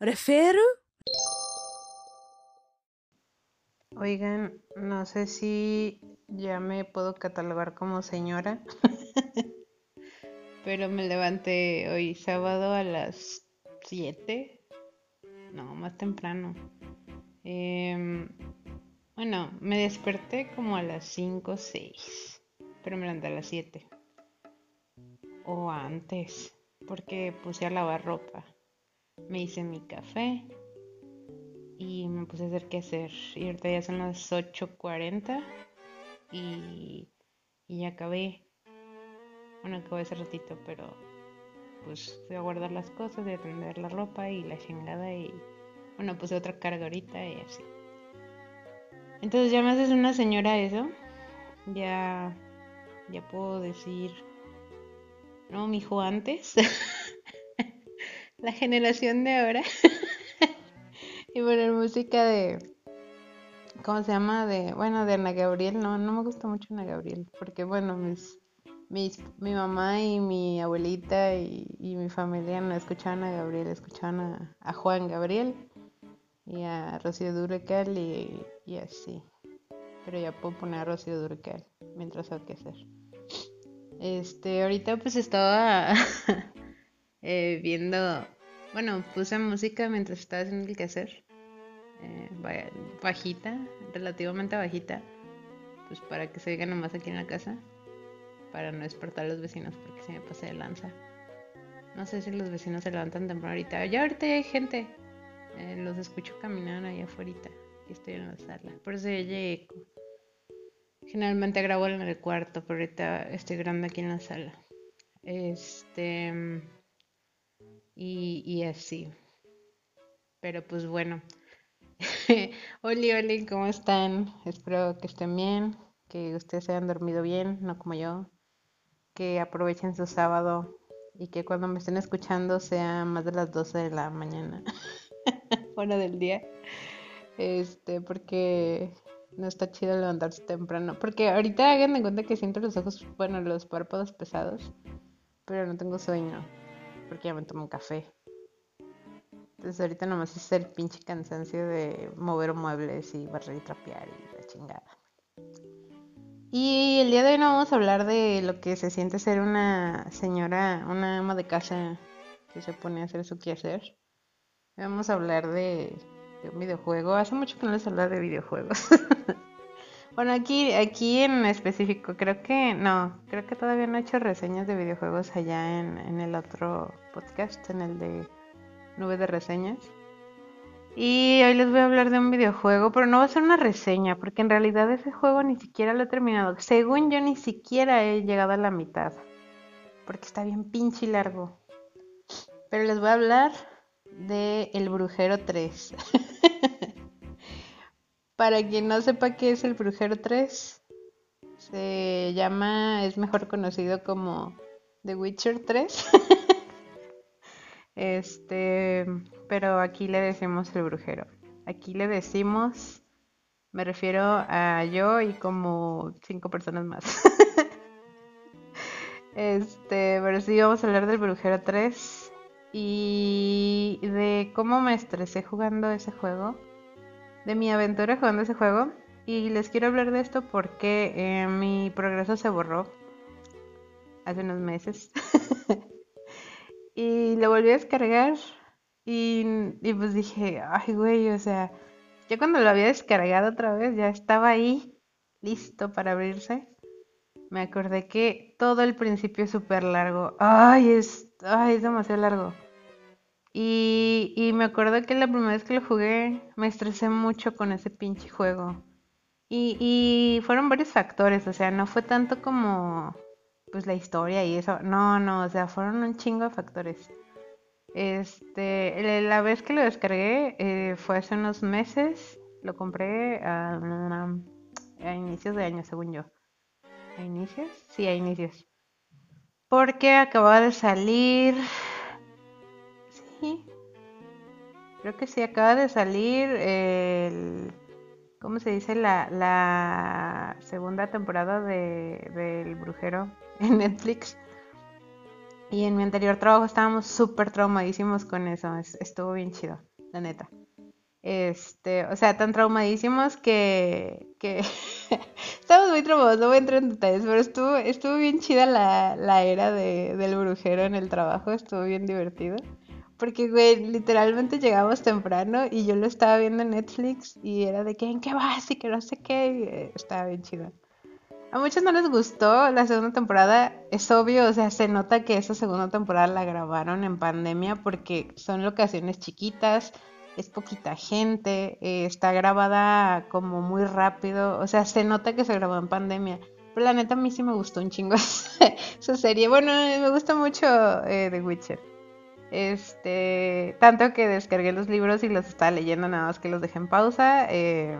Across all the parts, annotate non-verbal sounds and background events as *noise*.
¿Refiero? Oigan, no sé si ya me puedo catalogar como señora, *laughs* pero me levanté hoy sábado a las 7, no, más temprano. Em, bueno, me desperté como a las 5 o 6, pero me levanté a las 7. O antes, porque puse a lavar ropa. Me hice mi café y me puse a hacer qué hacer. Y ahorita ya son las 8.40 y, y ya acabé. Bueno, acabé hace ratito, pero pues fui a guardar las cosas, y a tender la ropa y la chingada y bueno, puse otra carga ahorita y así. Entonces ya me haces una señora eso. Ya, ya puedo decir, no, mi hijo antes. *laughs* la generación de ahora. *laughs* y poner música de. ¿Cómo se llama? De. Bueno, de Ana Gabriel. No, no me gusta mucho Ana Gabriel. Porque, bueno, mis. mis mi mamá y mi abuelita y, mi familia no escuchaban a Gabriel, escuchaban a, Juan Gabriel y a Rocío Durcal y, y, así. Pero ya puedo poner a Rocío Durcal mientras hay que hacer. Este, ahorita pues estaba *laughs* eh, viendo bueno, puse música mientras estaba haciendo el quehacer. Eh, bajita, relativamente bajita. Pues para que se oiga nomás aquí en la casa. Para no despertar a los vecinos porque se me pasé de lanza. No sé si los vecinos se levantan temprano ahorita. Ya ahorita hay gente. Eh, los escucho caminar allá afuera. Y estoy en la sala. Por eso ya llegué Generalmente grabo en el cuarto, pero ahorita estoy grabando aquí en la sala. Este y, así. Pero pues bueno. *laughs* Oli, oli, ¿cómo están? Espero que estén bien, que ustedes hayan dormido bien, no como yo. Que aprovechen su sábado y que cuando me estén escuchando sea más de las 12 de la mañana, *laughs* hora del día. Este, porque no está chido levantarse temprano. Porque ahorita hagan de cuenta que siento los ojos, bueno, los párpados pesados, pero no tengo sueño porque ya me tomo un café. Entonces ahorita nomás es el pinche cansancio de mover muebles y barrer y trapear y la chingada. Y el día de hoy no vamos a hablar de lo que se siente ser una señora, una ama de casa que se pone a hacer su quehacer. Vamos a hablar de, de un videojuego. Hace mucho que no les hablo de videojuegos. *laughs* Bueno, aquí, aquí en específico, creo que no, creo que todavía no he hecho reseñas de videojuegos allá en, el otro podcast, en el de Nube de Reseñas. Y hoy les voy a hablar de un videojuego, pero no va a ser una reseña, porque en realidad ese juego ni siquiera lo he terminado. Según yo, ni siquiera he llegado a la mitad, porque está bien pinche y largo. Pero les voy a hablar de El Brujero 3. *laughs* Para quien no sepa qué es el Brujero 3, se llama, es mejor conocido como The Witcher 3. *laughs* este, pero aquí le decimos el Brujero. Aquí le decimos, me refiero a yo y como cinco personas más. *laughs* este, pero sí vamos a hablar del Brujero 3 y de cómo me estresé jugando ese juego de mi aventura jugando ese juego. Y les quiero hablar de esto porque eh, mi progreso se borró hace unos meses. *laughs* y lo volví a descargar. Y, pues dije, ay, güey, o sea, ya cuando lo había descargado otra vez, ya estaba ahí, listo para abrirse. Me acordé que todo el principio es súper largo. Ay, es, ay, es demasiado largo. Y, me acuerdo que la primera vez que lo jugué me estresé mucho con ese pinche juego. Y, fueron varios factores, o sea, no fue tanto como pues la historia y eso. No, no, o sea, fueron un chingo de factores. Este, la vez que lo descargué eh, fue hace unos meses. Lo compré a, inicios de año, según yo. ¿A inicios? Sí, a inicios. Porque acababa de salir Creo que sí, acaba de salir el... ¿Cómo se dice? La, segunda temporada de, del Brujero *laughs* en Netflix. Y en mi anterior trabajo estábamos súper traumadísimos con eso. Estuvo bien chido. la neta. Este, o sea, tan traumadísimos que, que *laughs* estamos muy traumados, no voy a entrar en detalles, pero estuvo, estuvo bien chida la, la era de, del brujero en el trabajo, estuvo bien divertido. Porque, güey, literalmente llegamos temprano y yo lo estaba viendo en Netflix y era de que en qué vas y que no sé qué. estaba bien chido. A muchos no les gustó la segunda temporada. Es obvio, o sea, se nota que esa segunda temporada la grabaron en pandemia porque son locaciones chiquitas, es poquita gente, eh, está grabada como muy rápido. O sea, se nota que se grabó en pandemia. Pero la neta a mí sí me gustó un chingo *laughs* esa serie. Bueno, me gusta mucho eh, The Witcher. Este, tanto que descargué los libros y los estaba leyendo, nada más que los dejé en pausa, eh,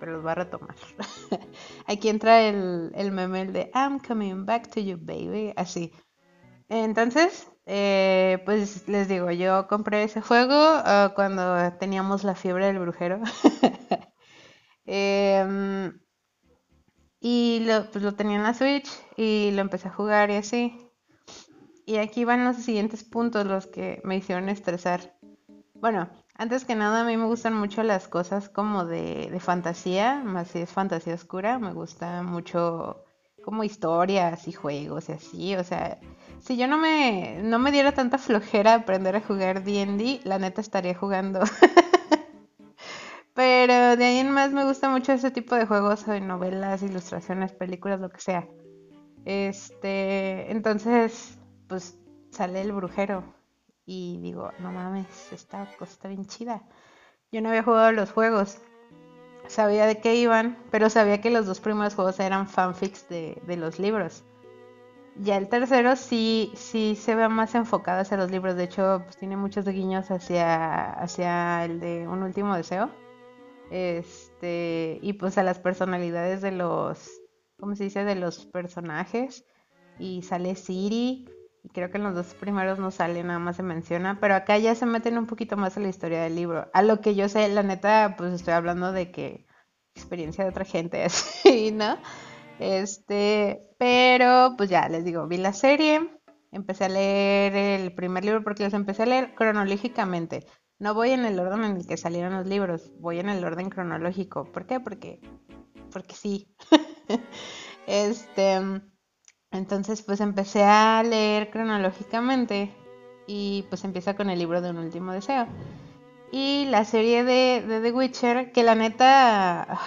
pero los voy a retomar. *laughs* Aquí entra el, el meme de I'm coming back to you, baby, así. Entonces, eh, pues les digo, yo compré ese juego ah, cuando teníamos la fiebre del brujero. *laughs* Em, y lo, pues lo tenía en la Switch y lo empecé a jugar y así. Y aquí van los siguientes puntos, los que me hicieron estresar. Bueno, antes que nada, a mí me gustan mucho las cosas como de, fantasía, más si es fantasía oscura. Me gusta mucho como historias y juegos y así. O sea, si yo no me, no me diera tanta flojera aprender a jugar DD, la neta estaría jugando. *laughs* Pero de ahí en más me gusta mucho ese tipo de juegos, de novelas, ilustraciones, películas, lo que sea. Este, entonces, pues sale el brujero y digo, no mames, esta cosa está bien chida. Yo no había jugado los juegos, sabía de qué iban, pero sabía que los dos primeros juegos eran fanfics de, de los libros. Ya el tercero sí, sí se ve más enfocado hacia los libros, de hecho pues, tiene muchos guiños hacia, hacia el de Un último deseo. Este, y pues a las personalidades de los, ¿cómo se dice? De los personajes. Y sale Siri, y creo que en los dos primeros no sale, nada más se menciona, pero acá ya se meten un poquito más en la historia del libro. A lo que yo sé, la neta, pues estoy hablando de que experiencia de otra gente, *laughs* así, ¿no? Este, pero pues ya les digo, vi la serie, empecé a leer el primer libro porque los empecé a leer cronológicamente. No voy en el orden en el que salieron los libros, voy en el orden cronológico. ¿Por qué? Porque, porque sí. *laughs* este, entonces pues empecé a leer cronológicamente y pues empieza con el libro de un último deseo. Y la serie de, The Witcher, que la neta...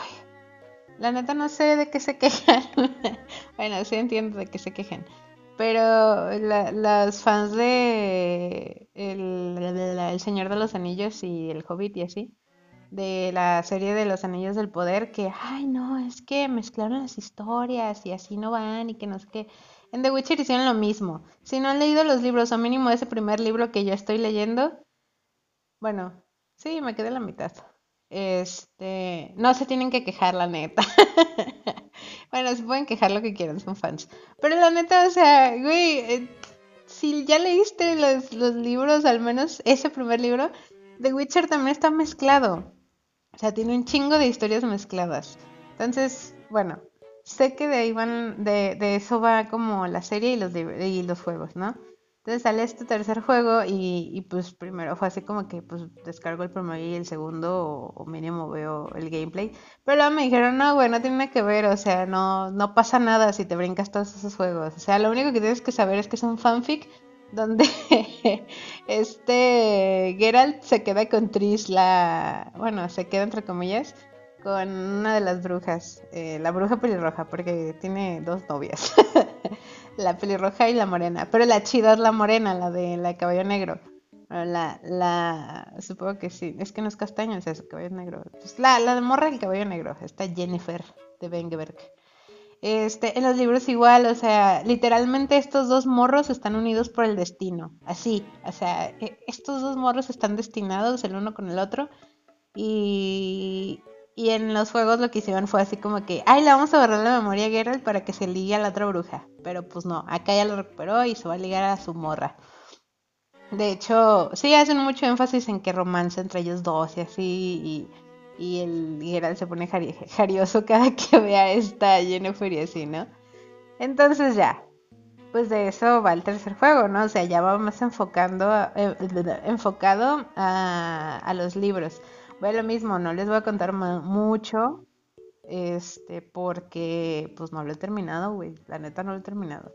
la neta no sé de qué se quejan. *laughs* bueno, sí entiendo de qué se quejan. Pero las fans de el, Señor de los Anillos y El Hobbit y así, de la serie de los Anillos del Poder que, ay no, es que mezclaron las historias y así no van y que no sé qué. En The Witcher hicieron lo mismo. Si no han leído los libros, o mínimo ese primer libro que yo estoy leyendo, bueno, sí, me quedé la mitad. Este, no se tienen que quejar, la neta. *laughs* bueno, se pueden quejar lo que quieran, son fans. Pero la neta, o sea, güey, eh, si ya leíste los, los libros, al menos ese primer libro, The Witcher también está mezclado. O sea, tiene un chingo de historias mezcladas. Entonces, bueno, sé que de ahí van, de, de eso va como la serie y los, y los juegos, ¿no? Entonces sale este tercer juego y, y, pues primero fue así como que pues descargo el primero y el segundo o, mínimo veo el gameplay. Pero luego me dijeron, no, güey, no tiene que ver, o sea, no, no pasa nada si te brincas todos esos juegos. O sea, lo único que tienes que saber es que es un fanfic donde *laughs* este Geralt se queda con Tris, la, bueno, se queda entre comillas, con una de las brujas, eh, la bruja pelirroja, porque tiene dos novias, *laughs* la pelirroja y la morena, pero la chida es la morena, la de la caballo negro. La, la, supongo que sí, es que no es castaño, es caballo negro. Pues la, la de morra el caballo negro, está Jennifer de Bengeberg. Este, en los libros igual, o sea, literalmente estos dos morros están unidos por el destino, así, o sea, e, estos dos morros están destinados el uno con el otro y, y en los juegos lo que hicieron fue así como que, ay, le vamos a borrar la memoria a Geralt para que se ligue a la otra bruja, pero pues no, acá ya lo recuperó y se va a ligar a su morra. De hecho, sí hacen mucho énfasis en que romance entre ellos dos y así, y y el Geralt se pone jarioso cada que *laughs* vea a esta Jennifer y así, ¿no? Entonces ya, pues de eso va el tercer juego, ¿no? O sea, ya va más enfocando, eh, enfocado a, los libros. Voy a lo mismo, no les voy a contar mucho, este, porque pues no lo he terminado, güey, la neta no lo he terminado.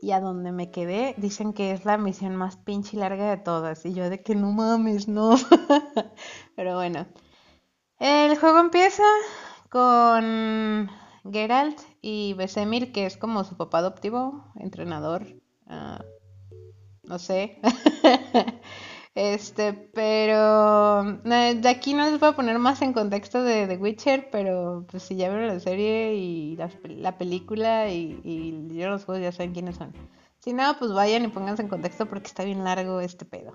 Y a donde me quedé, dicen que es la misión más pinche larga de todas. Y yo de que no mames, no. *laughs* Pero bueno. El juego empieza con Geralt y Besemir, que es como su papá adoptivo, entrenador. Ah, no sé. *laughs* este, pero de aquí no les voy a poner más en contexto de The Witcher, pero pues si ya vieron la serie y la, película y, y los juegos ya saben quiénes son. Si no, pues vayan y pónganse en contexto porque está bien largo este pedo.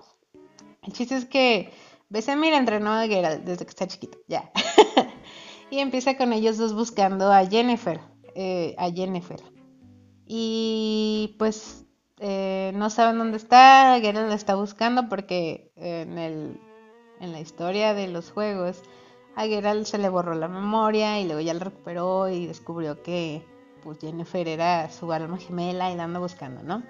El chiste es que Besemir entrenó a Geralt desde que está chiquito, ya. *laughs* y empieza con ellos dos buscando a Jennifer, eh, a Jennifer. Y pues eh, no saben dónde está, Geralt la está buscando porque en, el, en la historia de los juegos a Geralt se le borró la memoria y luego ya la recuperó y descubrió que pues Jennifer era su alma gemela y la anda buscando, ¿no?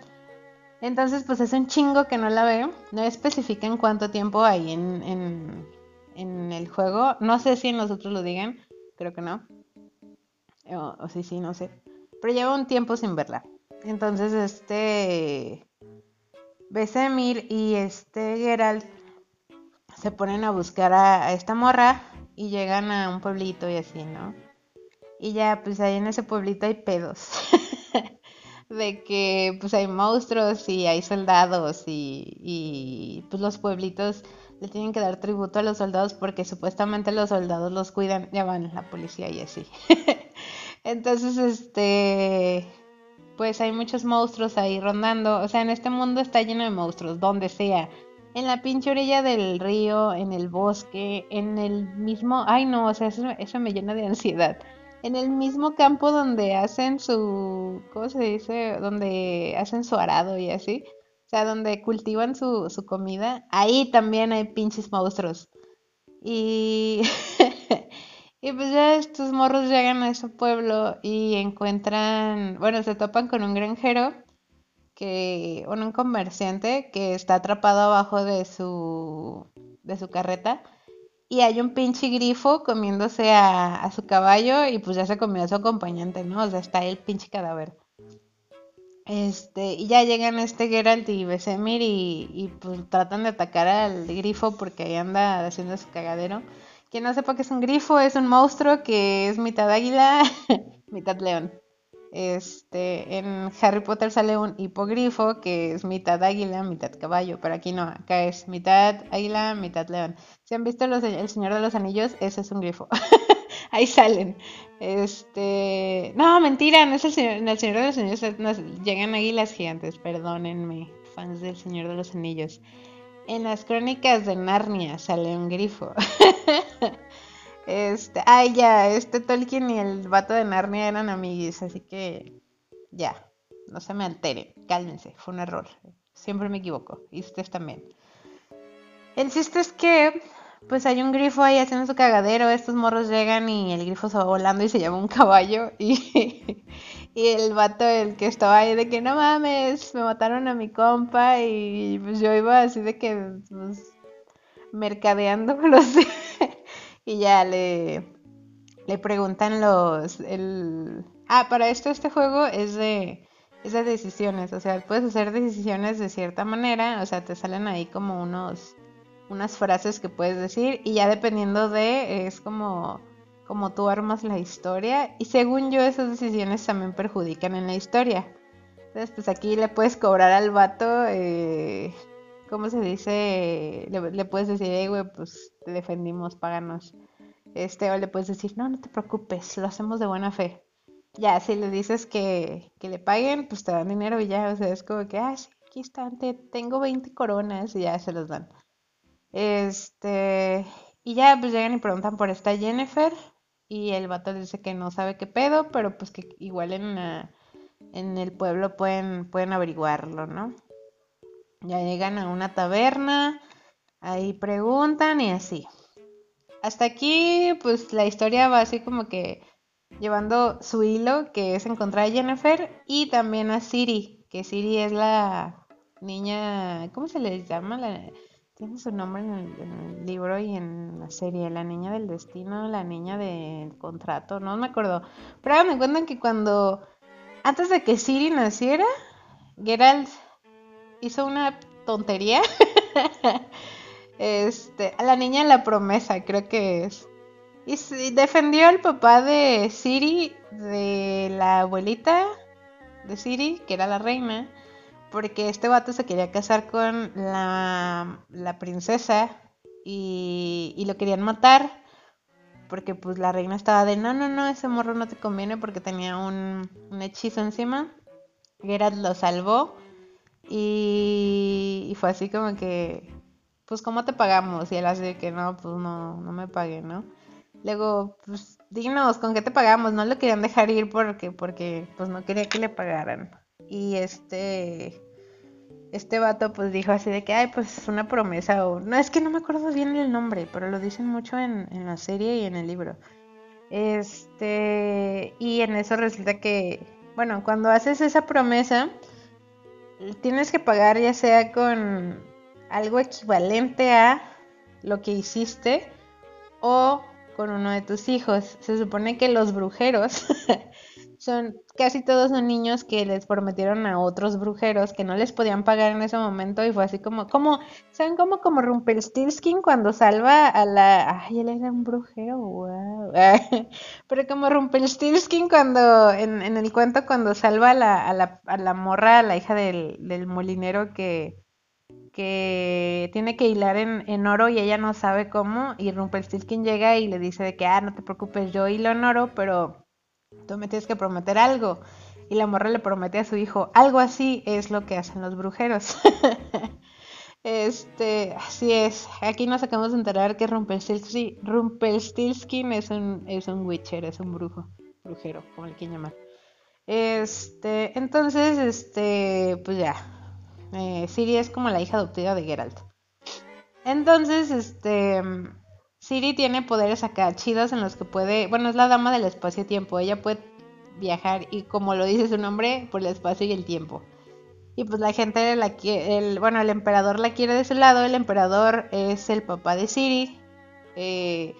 Entonces pues es un chingo que no la veo, no especifica en cuánto tiempo hay en, en, el juego, no sé si en los otros lo digan, creo que no, o, o sí, sí, no sé, pero lleva un tiempo sin verla. Entonces, este. Besemir y este Geralt se ponen a buscar a, esta morra y llegan a un pueblito y así, ¿no? Y ya, pues ahí en ese pueblito hay pedos. *laughs* de que pues hay monstruos y hay soldados y, y pues los pueblitos le tienen que dar tributo a los soldados porque supuestamente los soldados los cuidan, ya van la policía y así. *laughs* Entonces, este, pues hay muchos monstruos ahí rondando. O sea, en este mundo está lleno de monstruos, donde sea. En la pinche orilla del río, en el bosque, en el mismo... Ay, no, o sea, eso, me llena de ansiedad. En el mismo campo donde hacen su... ¿Cómo se dice? Donde hacen su arado y así. O sea, donde cultivan su, su comida. Ahí también hay pinches monstruos. Y... *laughs* Y pues ya estos morros llegan a ese pueblo y encuentran, bueno, se topan con un granjero que, bueno, un comerciante que está atrapado abajo de su, de su carreta y hay un pinche grifo comiéndose a, su caballo y pues ya se comió a su acompañante, ¿no? O sea, está el pinche cadáver. Este, y ya llegan este Geralt y Besemir y, y pues tratan de atacar al grifo porque ahí anda haciendo su cagadero. Quien no sepa que es un grifo, es un monstruo que es mitad águila, *laughs* mitad león. Este, en Harry Potter sale un hipogrifo que es mitad águila, mitad caballo, pero aquí no, acá es mitad águila, mitad león. Si han visto El Señor de los Anillos, ese es un grifo. *laughs* Ahí salen. Este, no, mentira, no es el Señor, en El Señor de los Anillos llegan águilas gigantes, perdónenme, fans del Señor de los Anillos. En las crónicas de Narnia sale un grifo. *laughs* este, ay, ya, este Tolkien y el vato de Narnia eran amiguis, así que ya, no se me alteren, cálmense, fue un error. Siempre me equivoco, y ustedes también. El chiste es que, pues hay un grifo ahí haciendo su cagadero, estos morros llegan y el grifo se va volando y se llama un caballo *laughs* y, y el vato, el que estaba ahí de que no mames, me mataron a mi compa y pues yo iba así de que pues, mercadeando *laughs* los y ya le le preguntan los el ah para esto este juego es de es de decisiones o sea puedes hacer decisiones de cierta manera o sea te salen ahí como unos unas frases que puedes decir y ya dependiendo de es como como tú armas la historia y según yo esas decisiones también perjudican en la historia. Entonces pues aquí le puedes cobrar al vato, eh, ¿cómo se dice? Le, puedes decir, hey güey, pues te defendimos, páganos. Este, o le puedes decir, no, no te preocupes, lo hacemos de buena fe. Ya, si le dices que, que le paguen, pues te dan dinero y ya, o sea, es como que, ah, sí, aquí están, te, tengo 20 coronas y ya se los dan. Este, y ya pues llegan y preguntan por esta Jennifer, y el vato dice que no sabe qué pedo, pero pues que igual en, en el pueblo pueden, pueden averiguarlo, ¿no? Ya llegan a una taberna, ahí preguntan y así. Hasta aquí, pues la historia va así como que llevando su hilo, que es encontrar a Jennifer, y también a Siri, que Siri es la niña, ¿cómo se le llama? La tiene su nombre en el, libro y en la serie, la niña del destino, la niña del contrato, no me acuerdo. Pero me cuentan que cuando, antes de que Siri naciera, Geralt hizo una tontería. *laughs* este, a la niña la promesa, creo que es. Y defendió al papá de Siri, de la abuelita de Siri, que era la reina, porque este vato se quería casar con la, la princesa y, lo querían matar. Porque pues la reina estaba de no, no, no, ese morro no te conviene porque tenía un, un hechizo encima. Geralt lo salvó y, fue así como que, pues ¿cómo te pagamos? Y él así que no, pues no, no me pague, ¿no? Luego, pues dignos, ¿con qué te pagamos? No lo querían dejar ir porque, porque pues no quería que le pagaran. Y este, este vato pues dijo así de que, ay, pues es una promesa o... No, es que no me acuerdo bien el nombre, pero lo dicen mucho en, en la serie y en el libro. Este, y en eso resulta que, bueno, cuando haces esa promesa, tienes que pagar ya sea con algo equivalente a lo que hiciste o con uno de tus hijos. Se supone que los brujeros *laughs* *laughs* son casi todos son niños que les prometieron a otros brujeros que no les podían pagar en ese momento y fue así como como saben como como Rumpelstiltskin cuando salva a la ay él era un brujero wow *laughs* pero como Rumpelstiltskin cuando en, en el cuento cuando salva a la, a la, a la morra a la hija del, del molinero que que tiene que hilar en, en, oro y ella no sabe cómo y Rumpelstiltskin llega y le dice de que ah no te preocupes yo hilo en oro pero tú me tienes que prometer algo. Y la morra le promete a su hijo, algo así es lo que hacen los brujeros. *laughs* este, así es. Aquí nos acabamos de enterar que Rumpelstiltskin, Rumpelstiltskin es un, es un witcher, es un brujo, brujero, como le quieran llamar. Este, entonces, este, pues ya. Eh, Siri es como la hija adoptiva de Geralt. Entonces, este, Siri tiene poderes acá chidos en los que puede, bueno, es la dama del espacio-tiempo, ella puede viajar y como lo dice su nombre, por el espacio y el tiempo. Y pues la gente, la el, bueno, el emperador la quiere de su lado, el emperador es el papá de Siri. Eh,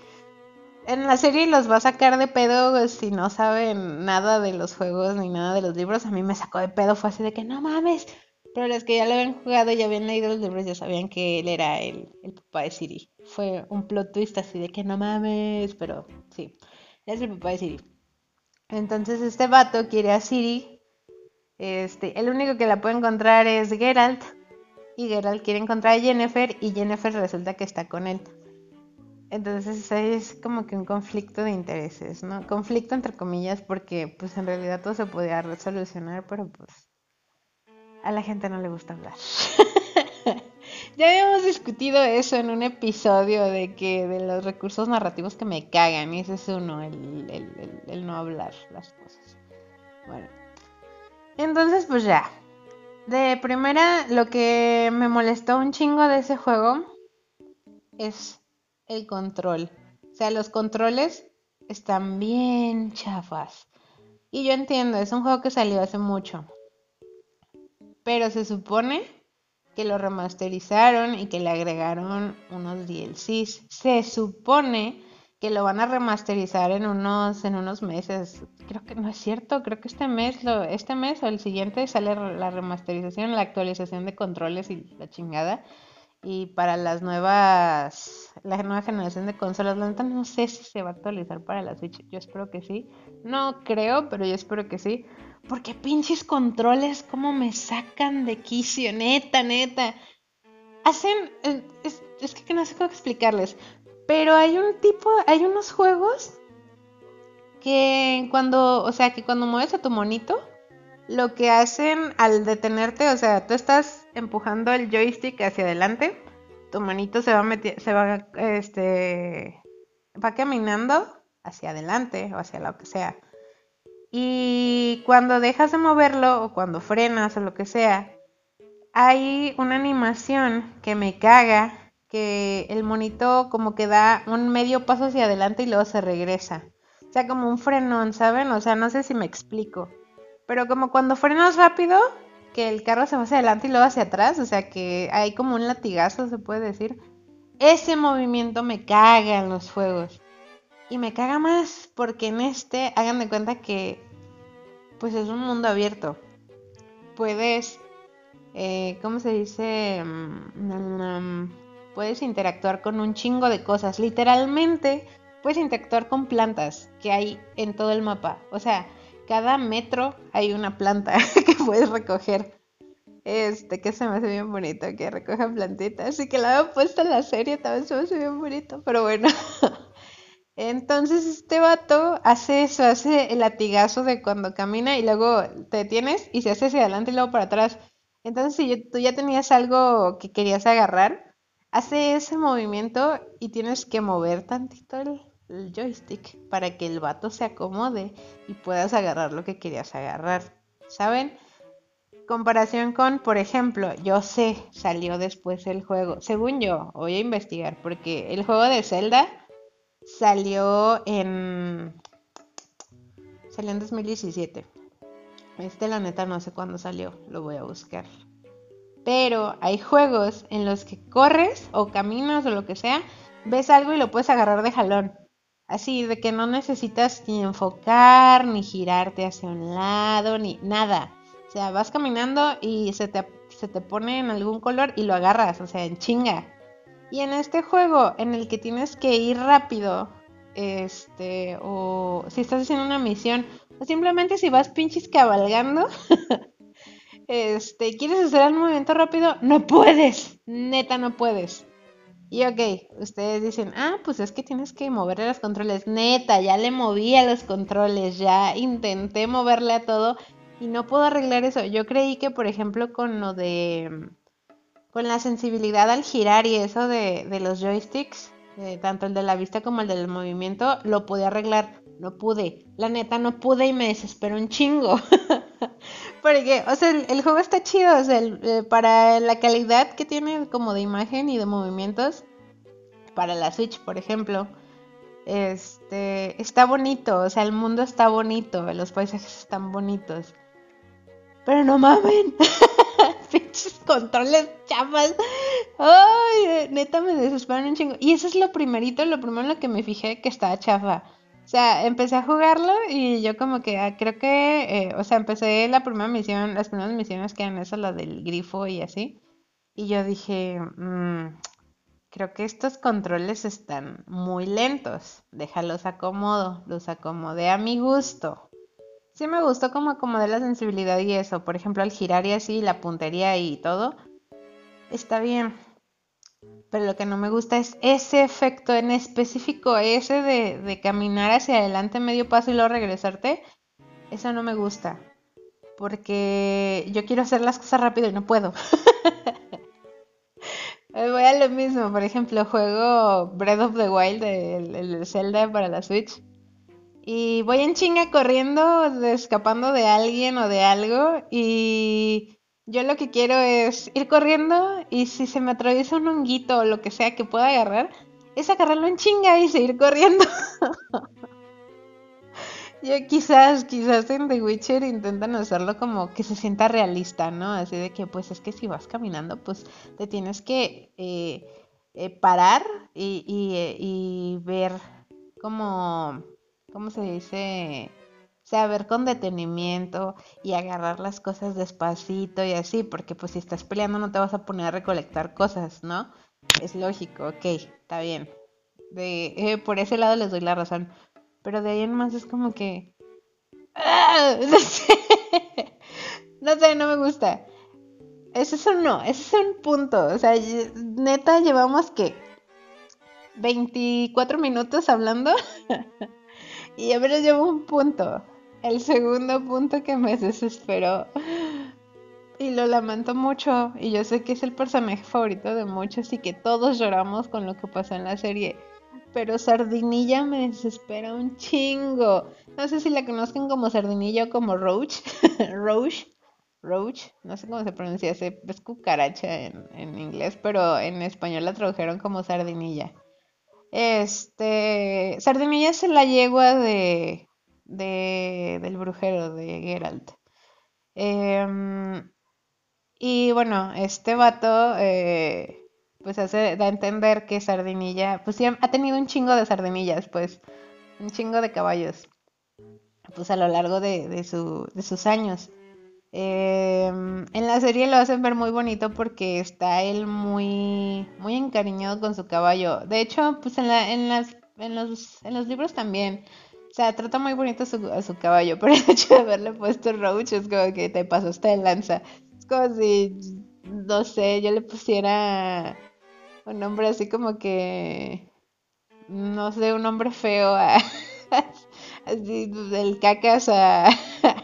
en la serie los va a sacar de pedo si no saben nada de los juegos ni nada de los libros. A mí me sacó de pedo, fue así de que no mames, pero los que ya lo habían jugado y habían leído los libros ya sabían que él era el, el papá de Siri. Fue un plot twist así de que no mames, pero sí, es el papá de Siri. Entonces este vato quiere a Siri. Este, el único que la puede encontrar es Geralt. Y Geralt quiere encontrar a Jennifer y Jennifer resulta que está con él. Entonces es como que un conflicto de intereses, ¿no? Conflicto entre comillas porque pues en realidad todo se podía resolucionar, pero pues a la gente no le gusta hablar. *laughs* ya habíamos discutido eso en un episodio de que de los recursos narrativos que me cagan, y ese es uno, el, no hablar las cosas. Bueno, entonces pues ya. De primera, lo que me molestó un chingo de ese juego es el control. O sea, los controles están bien chafas. Y yo entiendo, es un juego que salió hace mucho pero se supone que lo remasterizaron y que le agregaron unos DLCs. Se supone que lo van a remasterizar en unos en unos meses. Creo que no es cierto, creo que este mes lo este mes o el siguiente sale la remasterización, la actualización de controles y la chingada. Y para las nuevas la nueva generación de consolas, la neta no sé si se va a actualizar para la Switch. Yo espero que sí. No creo, pero yo espero que sí. Porque pinches controles, como me sacan de quicio, neta, neta. Hacen. Eh, es, que no sé cómo explicarles. Pero hay un tipo. Hay unos juegos. Que cuando. O sea, que cuando mueves a tu monito. Lo que hacen al detenerte. O sea, tú estás empujando el joystick hacia adelante. Tu monito se va a Se va. Este. Va caminando hacia adelante. O hacia lo que sea y cuando dejas de moverlo o cuando frenas o lo que sea, hay una animación que me caga, que el monito como que da un medio paso hacia adelante y luego se regresa. O sea, como un frenón, ¿saben? O sea, no sé si me explico. Pero como cuando frenas rápido, que el carro se va hacia adelante y luego hacia atrás, o sea que hay como un latigazo, se puede decir. Ese movimiento me caga en los juegos. Y me caga más porque en este, hagan de cuenta que pues es un mundo abierto. Puedes, eh, ¿cómo se dice? Mm, puedes interactuar con un chingo de cosas. Literalmente puedes interactuar con plantas que hay en todo el mapa. O sea, cada metro hay una planta *laughs* que puedes recoger. Este, que se me hace bien bonito, que recoja plantitas. Y que la había puesto en la serie, también se me hace bien bonito. Pero bueno. *laughs* Entonces este vato hace eso, hace el latigazo de cuando camina y luego te detienes y se hace hacia adelante y luego para atrás. Entonces si tú ya tenías algo que querías agarrar, hace ese movimiento y tienes que mover tantito el, el joystick para que el vato se acomode y puedas agarrar lo que querías agarrar. ¿Saben? Comparación con, por ejemplo, yo sé, salió después el juego. Según yo, voy a investigar porque el juego de Zelda Salió en. Salió en 2017. Este, la neta, no sé cuándo salió. Lo voy a buscar. Pero hay juegos en los que corres o caminas o lo que sea, ves algo y lo puedes agarrar de jalón. Así, de que no necesitas ni enfocar, ni girarte hacia un lado, ni nada. O sea, vas caminando y se te, se te pone en algún color y lo agarras, o sea, en chinga. Y en este juego en el que tienes que ir rápido, este, o si estás haciendo una misión, o simplemente si vas pinches cabalgando, *laughs* este, quieres hacer un movimiento rápido, no puedes, neta no puedes. Y ok, ustedes dicen, ah, pues es que tienes que moverle los controles. Neta, ya le moví a los controles, ya intenté moverle a todo y no puedo arreglar eso. Yo creí que, por ejemplo, con lo de con la sensibilidad al girar y eso de, los joysticks, eh, tanto el de la vista como el del movimiento, lo pude arreglar. No pude. La neta no pude y me desesperó un chingo. *laughs* Porque, o sea, el, juego está chido. O sea, eh, para la calidad que tiene como de imagen y de movimientos, para la Switch, por ejemplo, este, está bonito. O sea, el mundo está bonito. Los paisajes están bonitos. Pero no mamen. *laughs* controles chafas. Ay, neta me desesperan un chingo. Y eso es lo primerito, lo primero en lo que me fijé que estaba chafa. O sea, empecé a jugarlo y yo como que ah, creo que, eh, o sea, empecé la primera misión, las primeras misiones que eran esas, la del grifo y así. Y yo dije, mmm, creo que estos controles están muy lentos. Déjalos acomodo, los acomodé a mi gusto sí me gustó como acomodé la sensibilidad y eso. Por ejemplo, al girar y así, la puntería y todo. Está bien. Pero lo que no me gusta es ese efecto en específico, ese de, de caminar hacia adelante medio paso y luego regresarte. Eso no me gusta. Porque yo quiero hacer las cosas rápido y no puedo. *laughs* Voy a lo mismo, por ejemplo, juego Breath of the Wild, el, el Zelda para la Switch. Y voy en chinga corriendo, escapando de alguien o de algo. Y yo lo que quiero es ir corriendo y si se me atraviesa un honguito o lo que sea que pueda agarrar, es agarrarlo en chinga y seguir corriendo. *laughs* yo quizás, quizás en The Witcher intentan hacerlo como que se sienta realista, ¿no? Así de que pues es que si vas caminando, pues te tienes que eh, eh, parar y, y, eh, y ver como ¿cómo se dice? Saber con detenimiento y agarrar las cosas despacito y así, porque pues si estás peleando no te vas a poner a recolectar cosas, ¿no? Es lógico, ok, está bien. De, eh, por ese lado les doy la razón. Pero de ahí en más es como que... ¡Ah! *laughs* No sé. no me gusta. Ese es un no, ese es un punto. O sea, neta llevamos que 24 minutos hablando. *laughs* Y a ver, llevo un punto. El segundo punto que me desesperó. Y lo lamento mucho. Y yo sé que es el personaje favorito de muchos y que todos lloramos con lo que pasó en la serie. Pero Sardinilla me desespera un chingo. No sé si la conozcan como Sardinilla o como Roach. *laughs* Roach. Roach. No sé cómo se pronuncia. Es cucaracha en, en inglés. Pero en español la tradujeron como Sardinilla. Este, Sardinilla es la yegua de, de, del brujero de Geralt. Em, Y bueno, este vato, eh, pues hace, da a entender que Sardinilla, pues ha tenido un chingo de sardinillas, pues, un chingo de caballos, pues a lo largo de, de, su, de sus años. Em, en la serie lo hacen ver muy bonito porque está él muy, muy encariñado con su caballo. De hecho, pues en, la, en, las, en, los, en los libros también. O sea, trata muy bonito a su, a su caballo, *laughs* pero el hecho de haberle puesto Roach es como que te pasaste de lanza. Es como si, no sé, yo le pusiera un nombre así como que, no sé, un nombre feo a, *laughs* así del cacas a,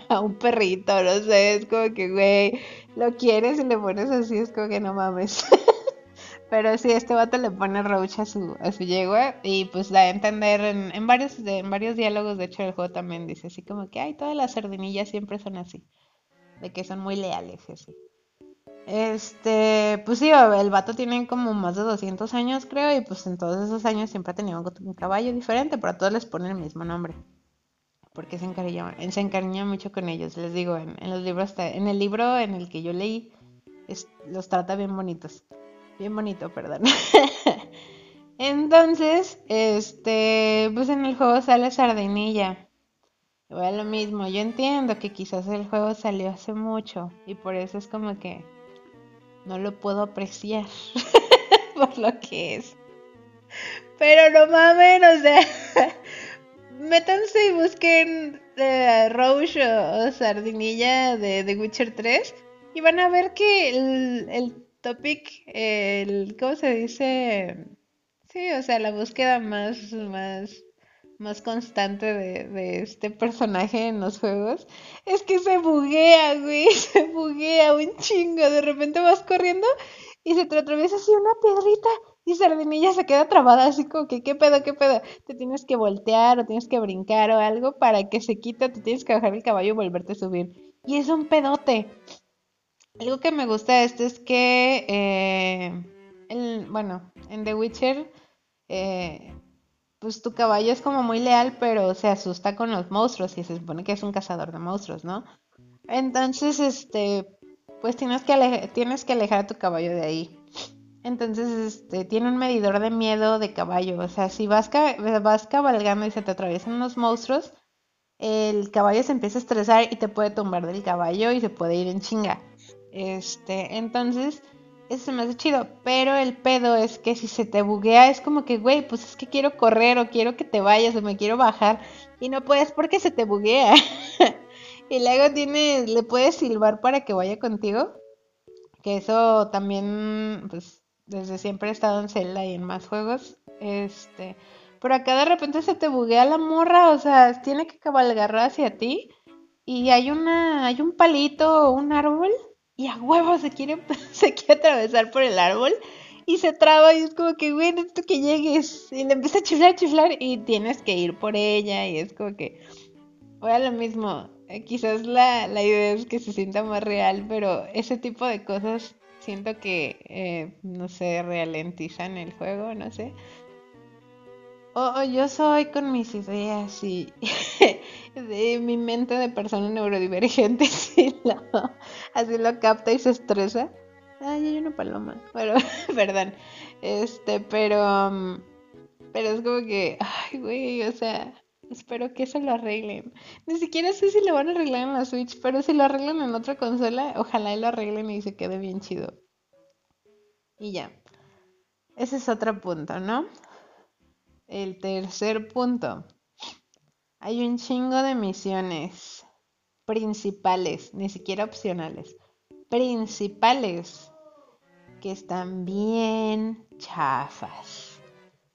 *laughs* a, un perrito, no sé, es como que, güey, lo quieres y le pones así, es como que no mames. *laughs* Pero sí, este vato le pone roach a su, a su yegua y pues da a entender en, en varios, en varios diálogos, de hecho el juego también dice así como que, ay, todas las sardinillas siempre son así, de que son muy leales así. Este, pues sí, el vato tiene como más de 200 años creo y pues en todos esos años siempre ha tenido un caballo diferente, pero a todos les pone el mismo nombre porque se encariña, se encariña mucho con ellos. Les digo, en, los libros, en el libro en el que yo leí, los trata bien bonitos. Bien bonito, perdón. *laughs* Entonces, este, pues en el juego sale Sardinilla. Igual lo mismo, yo entiendo que quizás el juego salió hace mucho y por eso es como que no lo puedo apreciar *laughs* por lo que es. Pero no mames, o sea, métanse y busquen uh, Roche o, Sardinilla de The Witcher 3 y van a ver que el, el topic, el, ¿cómo se dice? Sí, o sea, la búsqueda más, más, más constante de, de este personaje en los juegos es que se buguea, güey, *laughs* se buguea un chingo. De repente vas corriendo y se te atraviesa así una piedrita y Sardinilla se queda trabada así como que, ¿qué pedo, qué pedo? Te tienes que voltear o tienes que brincar o algo para que se quite, te tienes que bajar el caballo y volverte a subir. Y es un pedote. Algo que me gusta de esto es que, eh, el, bueno, en The Witcher, eh, pues tu caballo es como muy leal, pero se asusta con los monstruos y se supone que es un cazador de monstruos, ¿no? Entonces, este, pues tienes que, tienes que alejar a tu caballo de ahí. Entonces, este, tiene un medidor de miedo de caballo. O sea, si vas, vas cabalgando y se te atraviesan unos monstruos, el caballo se empieza a estresar y te puede tumbar del caballo y se puede ir en chinga. Este, entonces, eso se me hace chido. Pero el pedo es que si se te buguea, es como que, güey, pues es que quiero correr o quiero que te vayas o me quiero bajar. Y no puedes porque se te buguea. *laughs* y luego tiene, le puedes silbar para que vaya contigo. Que eso también, pues, desde siempre he estado en Zelda y en más juegos. Este, pero acá de repente se te buguea la morra, o sea, tiene que cabalgar hacia ti y hay una hay un palito o un árbol y a huevo se quiere *laughs* se quiere atravesar por el árbol y se traba y es como que, güey, necesito que llegues y le empieza a chiflar, chiflar y tienes que ir por ella y es como que, a lo mismo, eh, quizás la, la idea es que se sienta más real, pero ese tipo de cosas siento que, eh, no sé, ralentizan el juego, no sé. O, yo soy con mis ideas y *laughs* de mi mente de persona neurodivergente *laughs* lo, así lo capta y se estresa. Ay, hay una paloma. Pero, *laughs* perdón. Este, pero, mm, pero es como que, ay, güey, o sea, Espero que eso lo arreglen. Ni siquiera sé si lo van a arreglar en la Switch, pero si lo arreglan en otra consola, ojalá y lo arreglen y se quede bien chido. Y ya. Ese es otro punto, ¿no? El tercer punto. Hay un chingo de misiones principales, ni siquiera opcionales, principales, que están bien chafas.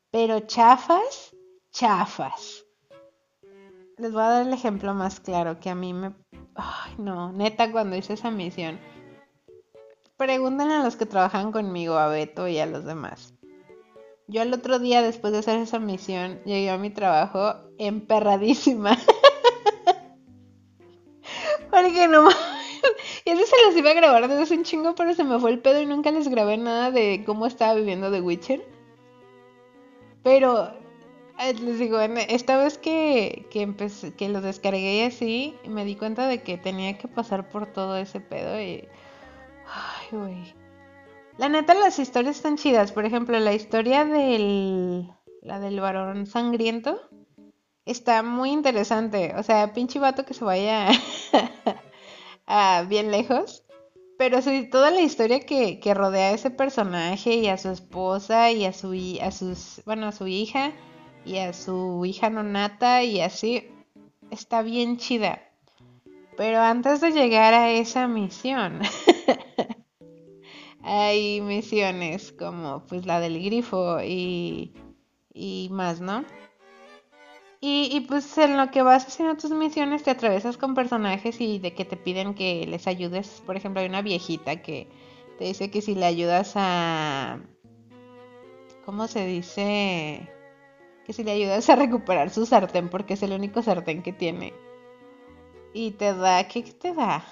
Pero chafas, chafas les voy a dar el ejemplo más claro que a mí me... Ay, no, neta, cuando hice esa misión. Pregúntenle a los que trabajan conmigo, a Beto y a los demás. Yo el otro día, después de hacer esa misión, llegué a mi trabajo emperradísima. *laughs* Porque no Y eso se los iba a grabar desde un chingo, pero se me fue el pedo y nunca les grabé nada de cómo estaba viviendo The Witcher. Pero les digo, esta vez que, que, empecé, que lo descargué así, me di cuenta de que tenía que pasar por todo ese pedo y... güey. La neta, las historias están chidas. Por ejemplo, la historia del. La del varón sangriento. Está muy interesante. O sea, pinche vato que se vaya *laughs* a bien lejos. Pero sí, toda la historia que, que, rodea a ese personaje y a su esposa y a su, a sus, bueno, a su hija y a su hija nonata y así, está bien chida. Pero antes de llegar a esa misión, *laughs* hay misiones como pues la del grifo y, y más, ¿no? Y, pues en lo que vas haciendo tus misiones te atravesas con personajes y de que te piden que les ayudes. Por ejemplo, hay una viejita que te dice que si le ayudas a... ¿Cómo se dice? Que si le ayudas a recuperar su sartén porque es el único sartén que tiene. Y te da... ¿Qué te da?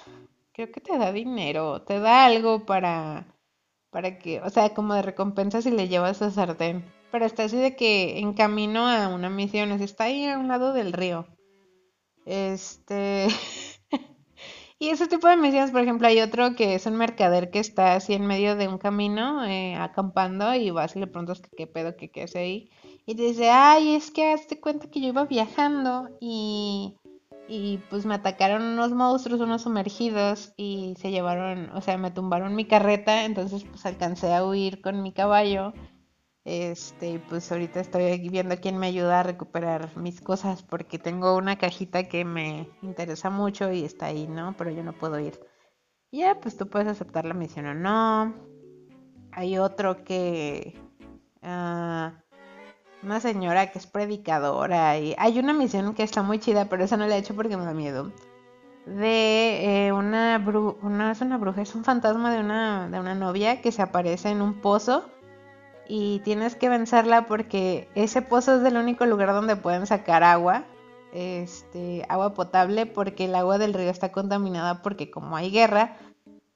Creo que te da dinero. Te da algo para... Para que... O sea, como de recompensa si le llevas a sartén. Pero está así de que en camino a una misión, está ahí a un lado del río. Este. *laughs* y ese tipo de misiones, por ejemplo, hay otro que es un mercader que está así en medio de un camino, eh, acampando, y vas y le preguntas que qué pedo, que qué hace ahí. Y te dice, ay, es que hazte cuenta que yo iba viajando y. Y pues me atacaron unos monstruos, unos sumergidos, y se llevaron, o sea, me tumbaron mi carreta, entonces pues alcancé a huir con mi caballo este, pues ahorita estoy viendo quién me ayuda a recuperar mis cosas porque tengo una cajita que me interesa mucho y está ahí, ¿no? Pero yo no puedo ir. Ya, pues tú puedes aceptar la misión o no. Hay otro que... Uh, una señora que es predicadora y hay una misión que está muy chida, pero esa no la he hecho porque me da miedo. De eh, una, bruja, no es una bruja, es un fantasma de una, de una novia que se aparece en un pozo y tienes que vencerla porque ese pozo es el único lugar donde pueden sacar agua, este, agua potable, porque el agua del río está contaminada porque como hay guerra,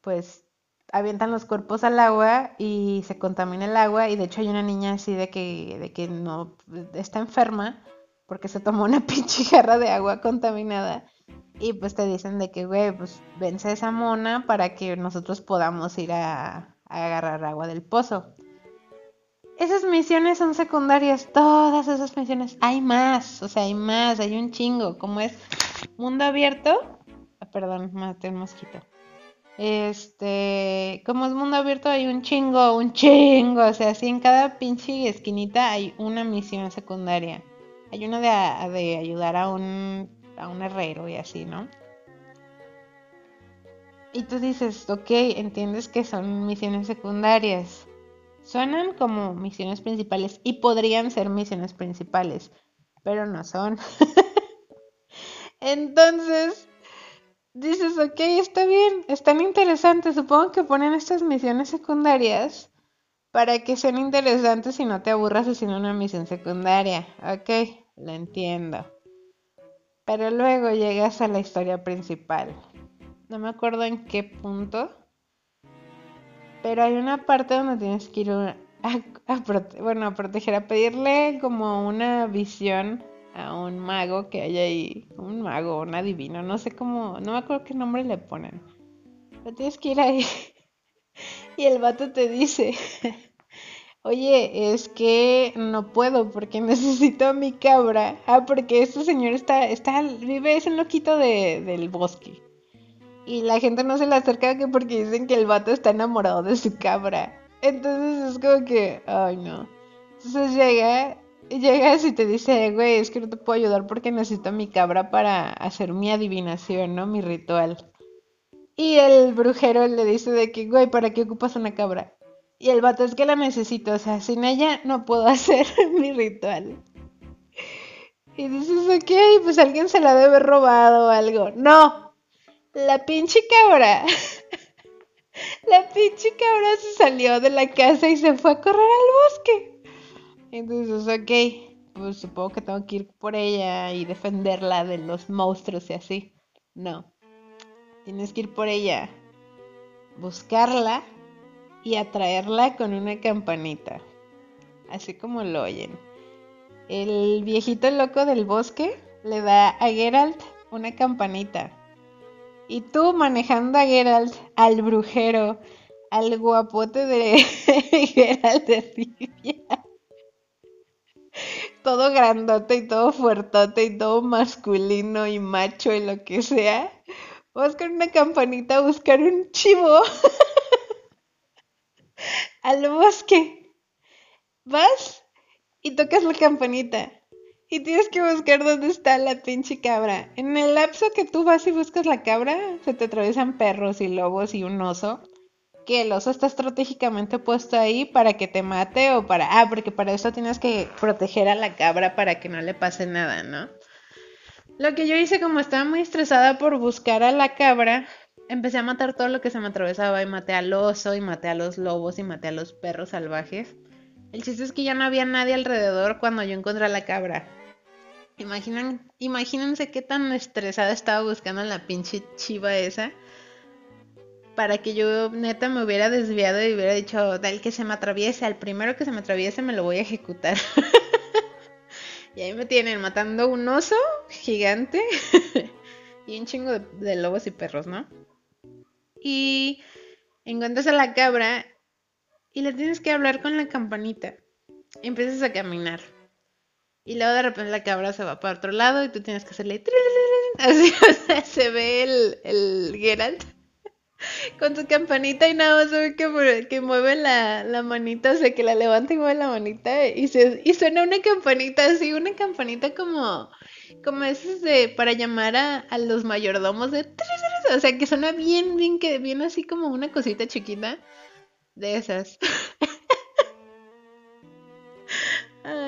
pues avientan los cuerpos al agua y se contamina el agua y de hecho hay una niña así de que, de que no está enferma porque se tomó una *laughs* pinche jarra de agua contaminada y pues te dicen de que, güey, pues vence a esa mona para que nosotros podamos ir a agarrar agua del pozo. Esas misiones son secundarias, todas esas misiones. Hay más, o sea, hay más, hay un chingo. Como es mundo abierto. Ah, perdón, maté un mosquito. Este, como es mundo abierto, hay un chingo, un chingo. O sea, así en cada pinche esquinita hay una misión secundaria. Hay una de, de ayudar a un, a un herrero y así, ¿no? Y tú dices, ok, entiendes que son misiones secundarias. Suenan como misiones principales y podrían ser misiones principales, pero no son. *laughs* Entonces, dices, ok, está bien, están interesantes. Supongo que ponen estas misiones secundarias para que sean interesantes y no te aburras haciendo una misión secundaria. Ok, lo entiendo. Pero luego llegas a la historia principal. No me acuerdo en qué punto pero hay una parte donde tienes que ir a, bueno, a proteger, a pedirle como una visión a un mago que hay ahí, un mago, un adivino, no sé cómo, no me acuerdo qué nombre le ponen. Pero tienes que ir ahí *laughs* y el vato te dice, *laughs* oye, es que no puedo porque *laughs* necesito a mi cabra. Ah, porque este señor está, está, vive, es un loquito de, del bosque. Y la gente no se le acerca que porque dicen que el vato está enamorado de su cabra. Entonces es como que, ay no. Entonces llega, llegas y te dice, güey, es que no te puedo ayudar porque necesito mi cabra para hacer mi adivinación, ¿no? Mi ritual. Y el brujero le dice de que, güey, ¿para qué ocupas una cabra? Y el vato es que la necesito, o sea, sin ella no puedo *laughs* hacer mi ritual. Y dices, ok, pues alguien se la debe robado o algo. No, la pinche cabra. *laughs* la pinche cabra se salió de la casa y se fue a correr al bosque. Entonces, ok, pues supongo que tengo que ir por ella y defenderla de los monstruos y así. No. Tienes que ir por ella, buscarla y atraerla con una campanita. Así como lo oyen. El viejito loco del bosque le da a Geralt una campanita y tú manejando a Geralt, al brujero, al guapote de *laughs* Geralt de Rivia. Todo grandote y todo fuertote y todo masculino y macho y lo que sea. Vas con una campanita a buscar un chivo *laughs* al bosque. Vas y tocas la campanita. Y tienes que buscar dónde está la pinche cabra. En el lapso que tú vas y buscas la cabra, se te atraviesan perros y lobos y un oso. Que el oso está estratégicamente puesto ahí para que te mate o para... Ah, porque para eso tienes que proteger a la cabra para que no le pase nada, ¿no? Lo que yo hice como estaba muy estresada por buscar a la cabra, empecé a matar todo lo que se me atravesaba y maté al oso y maté a los lobos y maté a los perros salvajes. El chiste es que ya no había nadie alrededor cuando yo encontré a la cabra. Imagínense qué tan estresada estaba buscando la pinche chiva esa. Para que yo neta me hubiera desviado y hubiera dicho, del que se me atraviese, al primero que se me atraviese me lo voy a ejecutar. *laughs* y ahí me tienen matando un oso gigante *laughs* y un chingo de, de, lobos y perros, ¿no? Y encuentras a la cabra y le tienes que hablar con la campanita. Y empiezas a caminar. Y luego de repente la cabra se va para otro lado y tú tienes que hacerle... Así, *laughs* se ve el, el Geralt *laughs* con su campanita y nada más que mueve la, la, manita, o sea, que la levanta y mueve la manita y, se, y suena una campanita así, una campanita como, como esas de, para llamar a, a los mayordomos de... O sea, que suena bien, bien, que bien así como una cosita chiquita de esas. *laughs*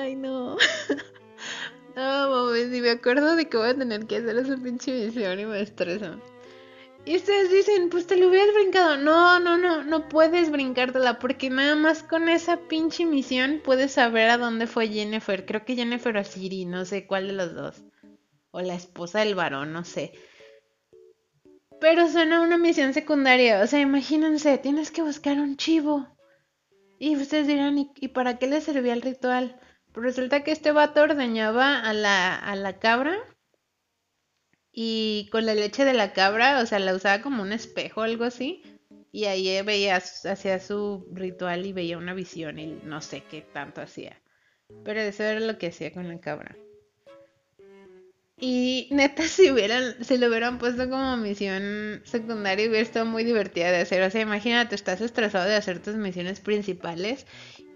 Ay, no. *laughs* No, mames, si me acuerdo de que voy a tener que hacer esa pinche misión y me estreso. Y ustedes dicen, pues te lo hubieras brincado. No, no, no, no puedes brincártela porque nada más con esa pinche misión puedes saber a dónde fue Jennifer. Creo que Jennifer o Siri, no sé cuál de los dos. O la esposa del varón, no sé. Pero suena una misión secundaria. O sea, imagínense, tienes que buscar un chivo. Y ustedes dirán, ¿y, para qué le servía el ritual? Resulta que este vato ordeñaba a la, a la cabra y con la leche de la cabra, o sea, la usaba como un espejo o algo así. Y ahí veía, hacía su ritual y veía una visión y no sé qué tanto hacía. Pero eso era lo que hacía con la cabra. Y neta, *laughs* si hubieran, si lo hubieran puesto como misión secundaria, hubiera estado muy divertida de hacer. O sea, imagínate, estás estresado de hacer tus misiones principales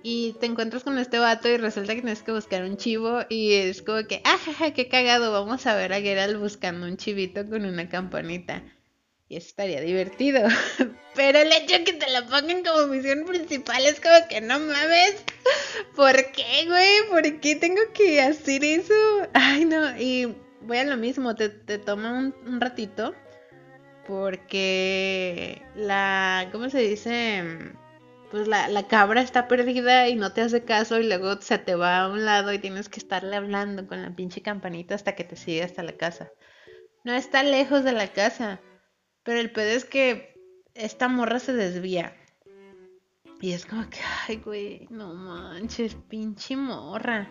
y te encuentras con este vato y resulta que tienes que buscar un chivo y es como que, ah, qué cagado, vamos a ver a Geralt buscando un chivito con una campanita. Y eso estaría divertido. *laughs* Pero el hecho de que te lo pongan como misión principal es como que no mames. ¿Por qué, güey? ¿Por qué tengo que hacer eso? Ay, no. Y voy a lo mismo, te, te toma un, un ratito. Porque la. ¿Cómo se dice? pues la, la, cabra está perdida y no te hace caso y luego se te va a un lado y tienes que estarle hablando con la pinche campanita hasta que te siga hasta la casa. No está lejos de la casa, pero el pedo es que esta morra se desvía. Y es como que, ay, güey, no manches, pinche morra.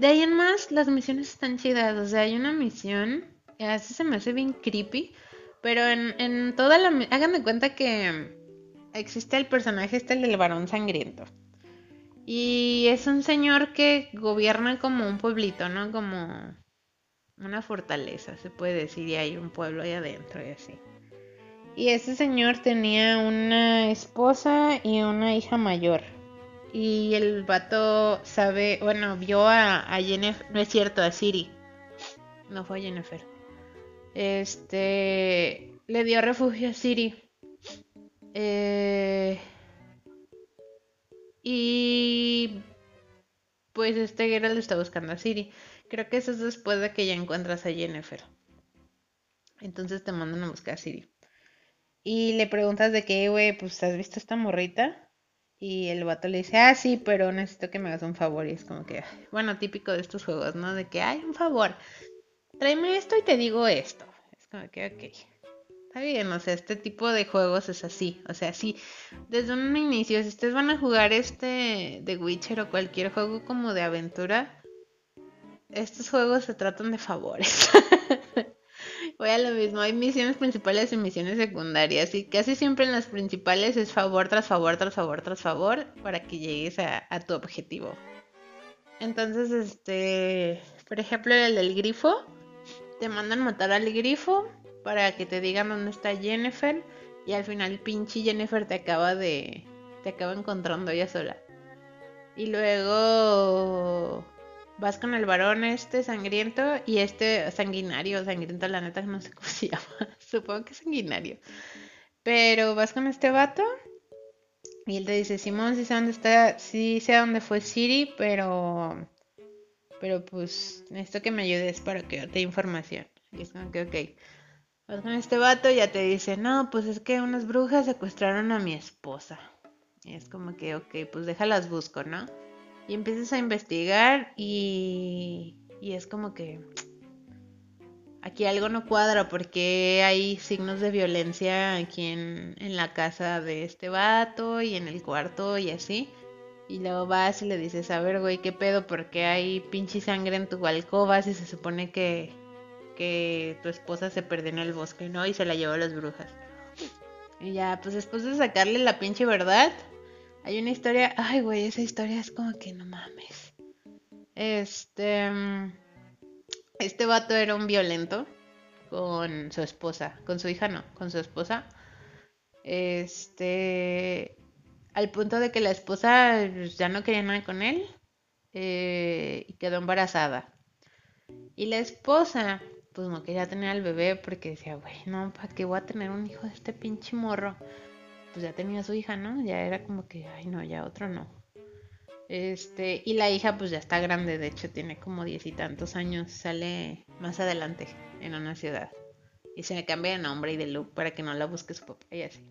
De ahí en más, las misiones están chidas. O sea, hay una misión, a veces se me hace bien creepy, pero en, en toda la... Hagan de cuenta que existe el personaje este del varón sangriento. Y es un señor que gobierna como un pueblito, ¿no? Como una fortaleza, se puede decir, y hay un pueblo ahí adentro y así. Y ese señor tenía una esposa y una hija mayor. Y el vato sabe, bueno, vio a, Jennifer, no es cierto, a Siri. No fue a Jennifer. Este, le dio refugio a Siri eh, y pues este Geralt está buscando a Siri. Creo que eso es después de que ya encuentras a Jennifer. Entonces te mandan a buscar a Siri. Y le preguntas de qué, güey, pues has visto esta morrita. Y el vato le dice, ah, sí, pero necesito que me hagas un favor. Y es como que, bueno, típico de estos juegos, ¿no? De que, hay un favor. Tráeme esto y te digo esto. Es como que, ok. Está bien, o sea, este tipo de juegos es así. O sea, sí, desde un inicio, si ustedes van a jugar este de Witcher o cualquier juego como de aventura, estos juegos se tratan de favores. *laughs* Voy a lo mismo, hay misiones principales y misiones secundarias y casi siempre en las principales es favor tras favor tras favor tras favor para que llegues a, tu objetivo. Entonces, este, por ejemplo, el del grifo, te mandan matar al grifo para que te digan dónde está Jennifer y al final pinche Jennifer te acaba de te acaba encontrando ella sola. Y luego vas con el varón este sangriento y este sanguinario, sangriento la neta no sé cómo *laughs* se llama, supongo que sanguinario. Pero vas con este vato y él te dice, Simón, sí sé dónde está, sí sé dónde fue Siri, pero pero pues necesito que me ayudes para que yo te dé información. Y es como que, ok. Vas con este vato y ya te dice, no, pues es que unas brujas secuestraron a mi esposa. Y es como que, ok, pues déjalas busco, ¿no? Y empiezas a investigar y, y es como que aquí algo no cuadra porque hay signos de violencia aquí en, en la casa de este vato y en el cuarto y así. Y luego vas y le dices, a ver, güey, ¿qué pedo? Porque hay pinche sangre en tu alcoba si se supone que, que tu esposa se perdió en el bosque, ¿no? Y se la llevó a las brujas. Y ya, pues después de sacarle la pinche verdad, hay una historia, ay, güey, esa historia es como que no mames. Este, este vato era un violento con su esposa, con su hija no, con su esposa. Este, al punto de que la esposa pues, ya no quería nada con él eh, y quedó embarazada. Y la esposa, pues no quería tener al bebé porque decía, güey, no, ¿para qué voy a tener un hijo de este pinche morro? Pues ya tenía su hija, ¿no? Ya era como que, ay, no, ya otro no. Este, y la hija, pues ya está grande, de hecho, tiene como diez y tantos años, sale más adelante en una ciudad. Y se le cambia de nombre y de look para que no la busque su papá y así.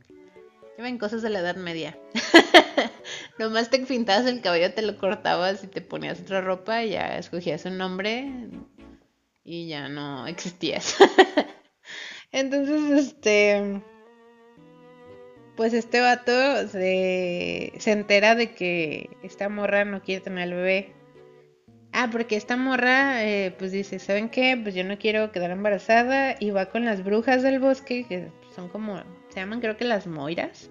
Ven cosas de la Edad Media. *laughs* Nomás te pintabas el cabello, te lo cortabas y te ponías otra ropa y ya escogías un nombre y ya no existías. *laughs* Entonces, este. Pues este vato se, se entera de que esta morra no quiere tener al bebé. Ah, porque esta morra, eh, pues dice, ¿saben qué? Pues yo no quiero quedar embarazada y va con las brujas del bosque, que son como se llaman creo que las Moiras.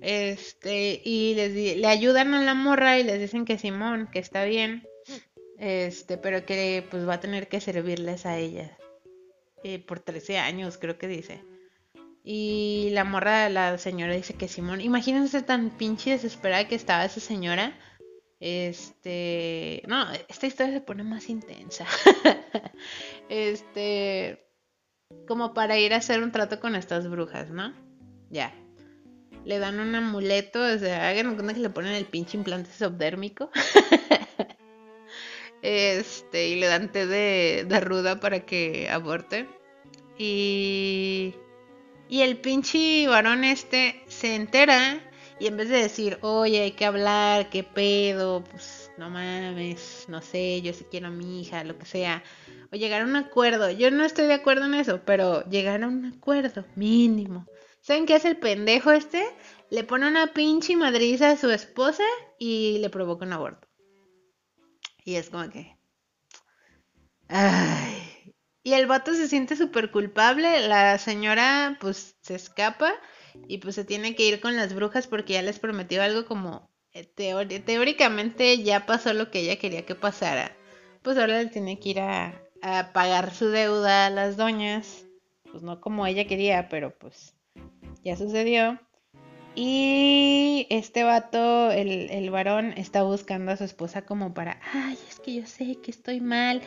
Este, y les le ayudan a la morra y les dicen que Simón, que está bien, este, pero que pues va a tener que servirles a ella. Eh, por 13 años, creo que dice. Y la morra, la señora dice que Simón, imagínense tan pinche desesperada que estaba esa señora. Este, no, esta historia se pone más intensa. *laughs* este, como para ir a hacer un trato con estas brujas, ¿no? Ya. Le dan un amuleto, o sea, hagan cuenta que le ponen el pinche implante subdérmico. *laughs* este, y le dan té de, de ruda para que aborte. Y. Y el pinche varón este se entera y en vez de decir, oye, hay que hablar, qué pedo, pues no mames, no sé, yo sí quiero a mi hija, lo que sea o llegar a un acuerdo. Yo no estoy de acuerdo en eso, pero llegar a un acuerdo mínimo. ¿Saben qué es el pendejo este? Le pone una pinche madriza a su esposa y le provoca un aborto. Y es como que... Ay. Y el vato se siente súper culpable. La señora pues se escapa y pues se tiene que ir con las brujas porque ya les prometió algo como... Eh, teóricamente ya pasó lo que ella quería que pasara. Pues ahora le tiene que ir a, a pagar su deuda a las doñas, pues no como ella quería, pero pues ya sucedió. Y este vato, el, el varón, está buscando a su esposa como para, ay, es que yo sé que estoy mal.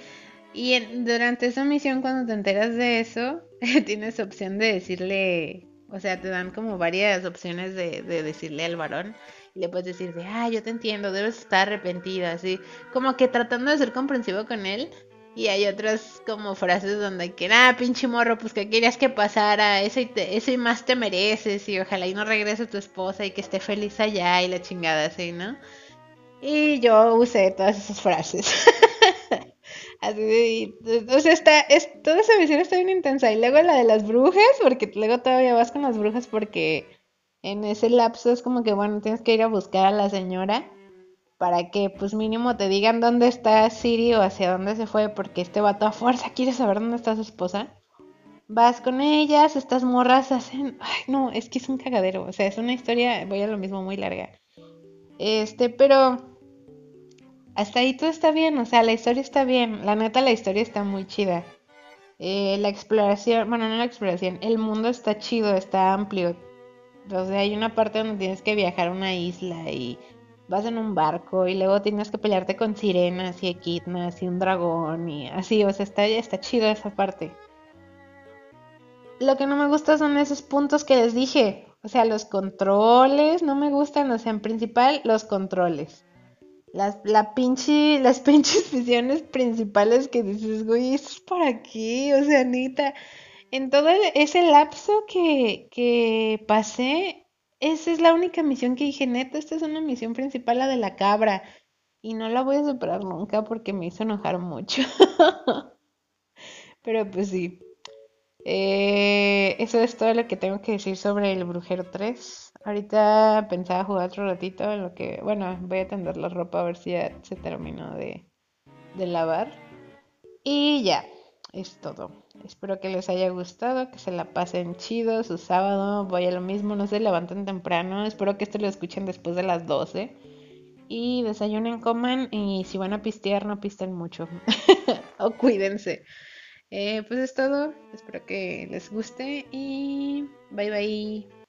Y durante esa misión, cuando te enteras de eso, *laughs* tienes opción de decirle, o sea, te dan como varias opciones de, de decirle al varón. Y le puedes decir de, ah, yo te entiendo, debes estar arrepentida, así, como que tratando de ser comprensivo con él, y hay otras como frases donde que, ah, pinche morro, pues que querías que pasara, eso y, eso y más te mereces, y ojalá y no regrese tu esposa y que esté feliz allá y la chingada así, ¿no? Y yo usé todas esas frases. *laughs* o sea, está, es, toda esa visión está bien intensa. Y luego la de las brujas, porque luego todavía vas con las brujas porque en ese lapso es como que, bueno, tienes que ir a buscar a la señora para que pues mínimo te digan dónde está Siri o hacia dónde se fue, porque este vato a fuerza quiere saber dónde está su esposa. vas con ellas, estas morras hacen, ay, no, es que es un cagadero, o sea, es una historia, voy a lo mismo, muy larga. Este, pero hasta ahí todo está bien, o sea, la historia está bien, la neta la historia está muy chida. Eh, la exploración, bueno, no la exploración, el mundo está chido, está amplio. O sea, hay una parte donde tienes que viajar a una isla y vas en un barco y luego tienes que pelearte con sirenas y equidnas y un dragón y así, o sea, está, está chido esa parte. Lo que no me gusta son esos puntos que les dije. O sea, los controles no me gustan, o sea, en principal los controles. Las, la pinche, las *laughs* pinches visiones principales que dices, güey, ¿esto es para qué? O sea, Anita, en todo ese lapso que, que pasé, esa es la única misión que dije, neta, esta es una misión principal, la de la cabra. Y no la voy a superar nunca porque me hizo enojar mucho. *laughs* Pero pues sí. Eh, eso es todo lo que tengo que decir sobre el Brujero 3. Ahorita pensaba jugar otro ratito en lo que, bueno, voy a tender la ropa a ver si ya se terminó de, lavar. Y ya, es todo. Espero que les haya gustado, que se la pasen chido su sábado. Voy a lo mismo, no se levanten temprano. Espero que esto lo escuchen después de las 12. Y desayunen, coman y si van a pistear, no pisten mucho. *laughs* o cuídense. Eh, pues es todo. Espero que les guste y bye bye.